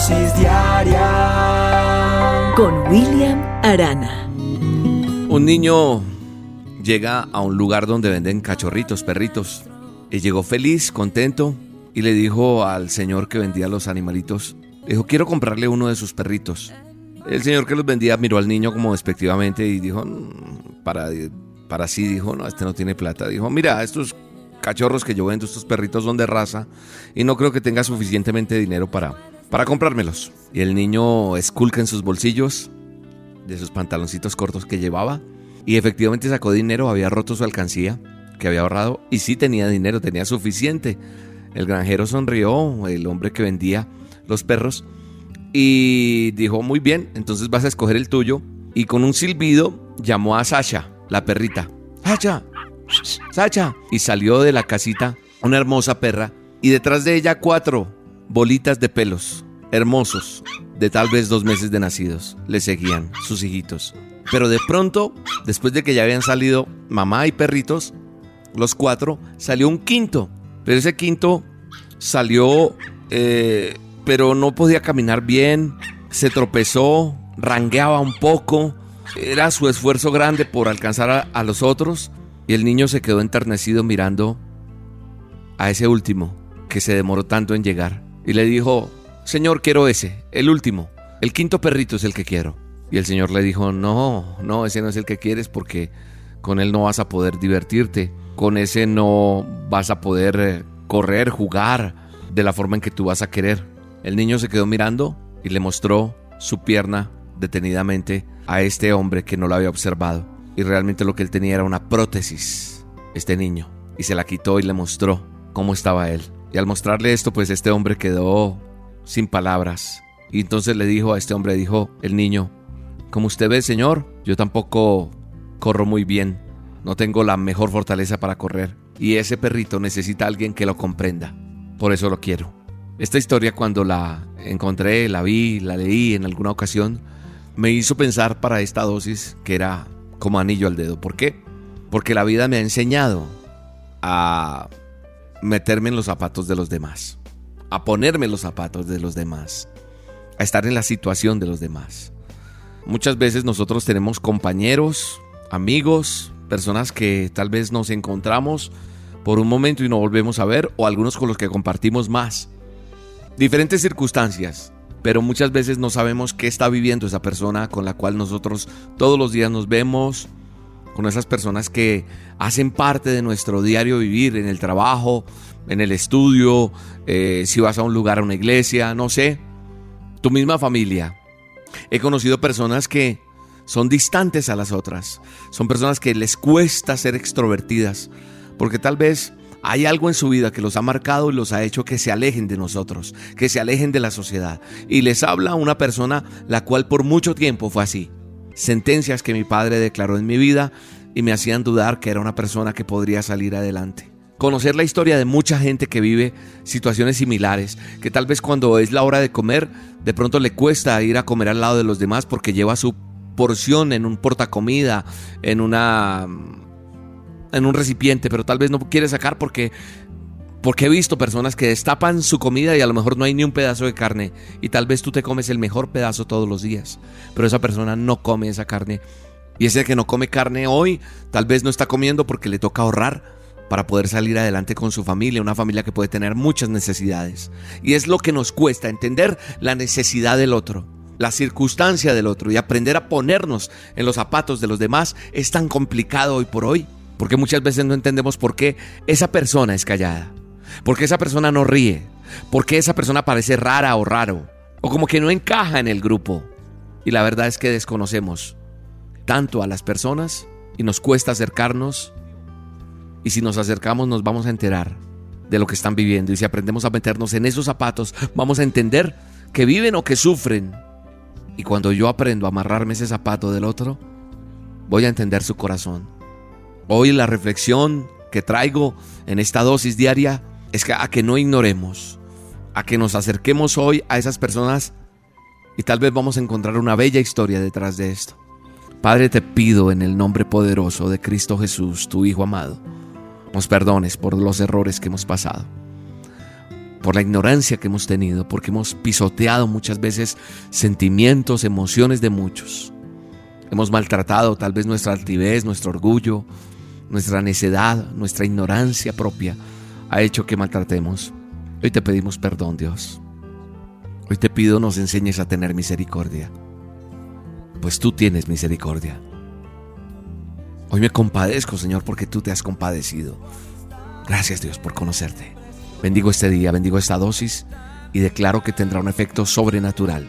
dosis diaria con William Arana. Un niño llega a un lugar donde venden cachorritos, perritos. Y llegó feliz, contento, y le dijo al señor que vendía los animalitos, dijo, quiero comprarle uno de sus perritos. El señor que los vendía miró al niño como despectivamente y dijo, mm, para, para sí, dijo, no, este no tiene plata. Dijo, mira, estos cachorros que yo vendo, estos perritos son de raza y no creo que tenga suficientemente dinero para, para comprármelos. Y el niño esculca en sus bolsillos de sus pantaloncitos cortos que llevaba y efectivamente sacó dinero, había roto su alcancía que había ahorrado y sí tenía dinero, tenía suficiente. El granjero sonrió, el hombre que vendía los perros, y dijo, muy bien, entonces vas a escoger el tuyo. Y con un silbido llamó a Sasha, la perrita. Sasha, Sasha. Y salió de la casita una hermosa perra y detrás de ella cuatro bolitas de pelos, hermosos, de tal vez dos meses de nacidos. Le seguían sus hijitos. Pero de pronto, después de que ya habían salido mamá y perritos, los cuatro, salió un quinto. Pero ese quinto salió, eh, pero no podía caminar bien, se tropezó, rangueaba un poco. Era su esfuerzo grande por alcanzar a, a los otros. Y el niño se quedó enternecido mirando a ese último que se demoró tanto en llegar. Y le dijo, Señor, quiero ese, el último. El quinto perrito es el que quiero. Y el Señor le dijo, no, no, ese no es el que quieres porque con él no vas a poder divertirte, con ese no vas a poder eh, correr, jugar de la forma en que tú vas a querer. El niño se quedó mirando y le mostró su pierna detenidamente a este hombre que no lo había observado. Y realmente lo que él tenía era una prótesis, este niño. Y se la quitó y le mostró cómo estaba él. Y al mostrarle esto, pues este hombre quedó sin palabras. Y entonces le dijo a este hombre, dijo el niño, como usted ve, señor, yo tampoco corro muy bien. No tengo la mejor fortaleza para correr. Y ese perrito necesita alguien que lo comprenda. Por eso lo quiero. Esta historia cuando la encontré, la vi, la leí en alguna ocasión, me hizo pensar para esta dosis que era como anillo al dedo. ¿Por qué? Porque la vida me ha enseñado a meterme en los zapatos de los demás, a ponerme en los zapatos de los demás, a estar en la situación de los demás. Muchas veces nosotros tenemos compañeros, amigos, personas que tal vez nos encontramos por un momento y no volvemos a ver, o algunos con los que compartimos más. Diferentes circunstancias, pero muchas veces no sabemos qué está viviendo esa persona con la cual nosotros todos los días nos vemos, con esas personas que hacen parte de nuestro diario vivir en el trabajo, en el estudio, eh, si vas a un lugar, a una iglesia, no sé, tu misma familia. He conocido personas que son distantes a las otras. Son personas que les cuesta ser extrovertidas. Porque tal vez hay algo en su vida que los ha marcado y los ha hecho que se alejen de nosotros, que se alejen de la sociedad. Y les habla una persona la cual por mucho tiempo fue así. Sentencias que mi padre declaró en mi vida y me hacían dudar que era una persona que podría salir adelante. Conocer la historia de mucha gente que vive situaciones similares, que tal vez cuando es la hora de comer, de pronto le cuesta ir a comer al lado de los demás porque lleva su porción en un portacomida, en una en un recipiente, pero tal vez no quiere sacar porque porque he visto personas que destapan su comida y a lo mejor no hay ni un pedazo de carne y tal vez tú te comes el mejor pedazo todos los días, pero esa persona no come esa carne y ese que no come carne hoy tal vez no está comiendo porque le toca ahorrar para poder salir adelante con su familia, una familia que puede tener muchas necesidades. Y es lo que nos cuesta entender la necesidad del otro, la circunstancia del otro y aprender a ponernos en los zapatos de los demás es tan complicado hoy por hoy, porque muchas veces no entendemos por qué esa persona es callada, por qué esa persona no ríe, por qué esa persona parece rara o raro, o como que no encaja en el grupo. Y la verdad es que desconocemos tanto a las personas y nos cuesta acercarnos y si nos acercamos nos vamos a enterar de lo que están viviendo. Y si aprendemos a meternos en esos zapatos, vamos a entender que viven o que sufren. Y cuando yo aprendo a amarrarme ese zapato del otro, voy a entender su corazón. Hoy la reflexión que traigo en esta dosis diaria es que a que no ignoremos, a que nos acerquemos hoy a esas personas y tal vez vamos a encontrar una bella historia detrás de esto. Padre, te pido en el nombre poderoso de Cristo Jesús, tu Hijo amado, nos perdones por los errores que hemos pasado, por la ignorancia que hemos tenido, porque hemos pisoteado muchas veces sentimientos, emociones de muchos. Hemos maltratado tal vez nuestra altivez, nuestro orgullo, nuestra necedad, nuestra ignorancia propia ha hecho que maltratemos. Hoy te pedimos perdón, Dios. Hoy te pido nos enseñes a tener misericordia, pues tú tienes misericordia. Hoy me compadezco, Señor, porque tú te has compadecido. Gracias, Dios, por conocerte. Bendigo este día, bendigo esta dosis y declaro que tendrá un efecto sobrenatural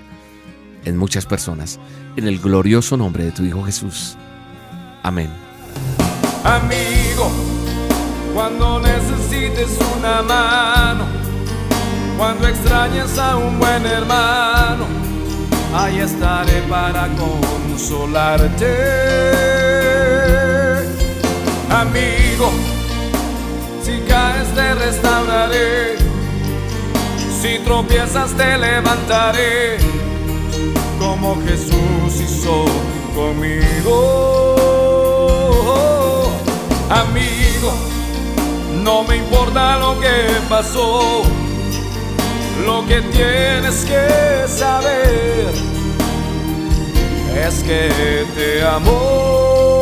en muchas personas, en el glorioso nombre de tu Hijo Jesús. Amén. Amigo, cuando necesites una mano, cuando extrañes a un buen hermano, ahí estaré para consolarte. Amigo, si caes te restauraré, si tropiezas te levantaré, como Jesús hizo conmigo. Amigo, no me importa lo que pasó, lo que tienes que saber es que te amo.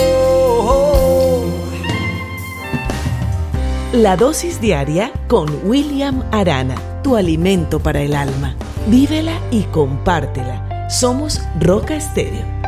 La dosis diaria con William Arana, tu alimento para el alma. Vívela y compártela. Somos Roca Estéreo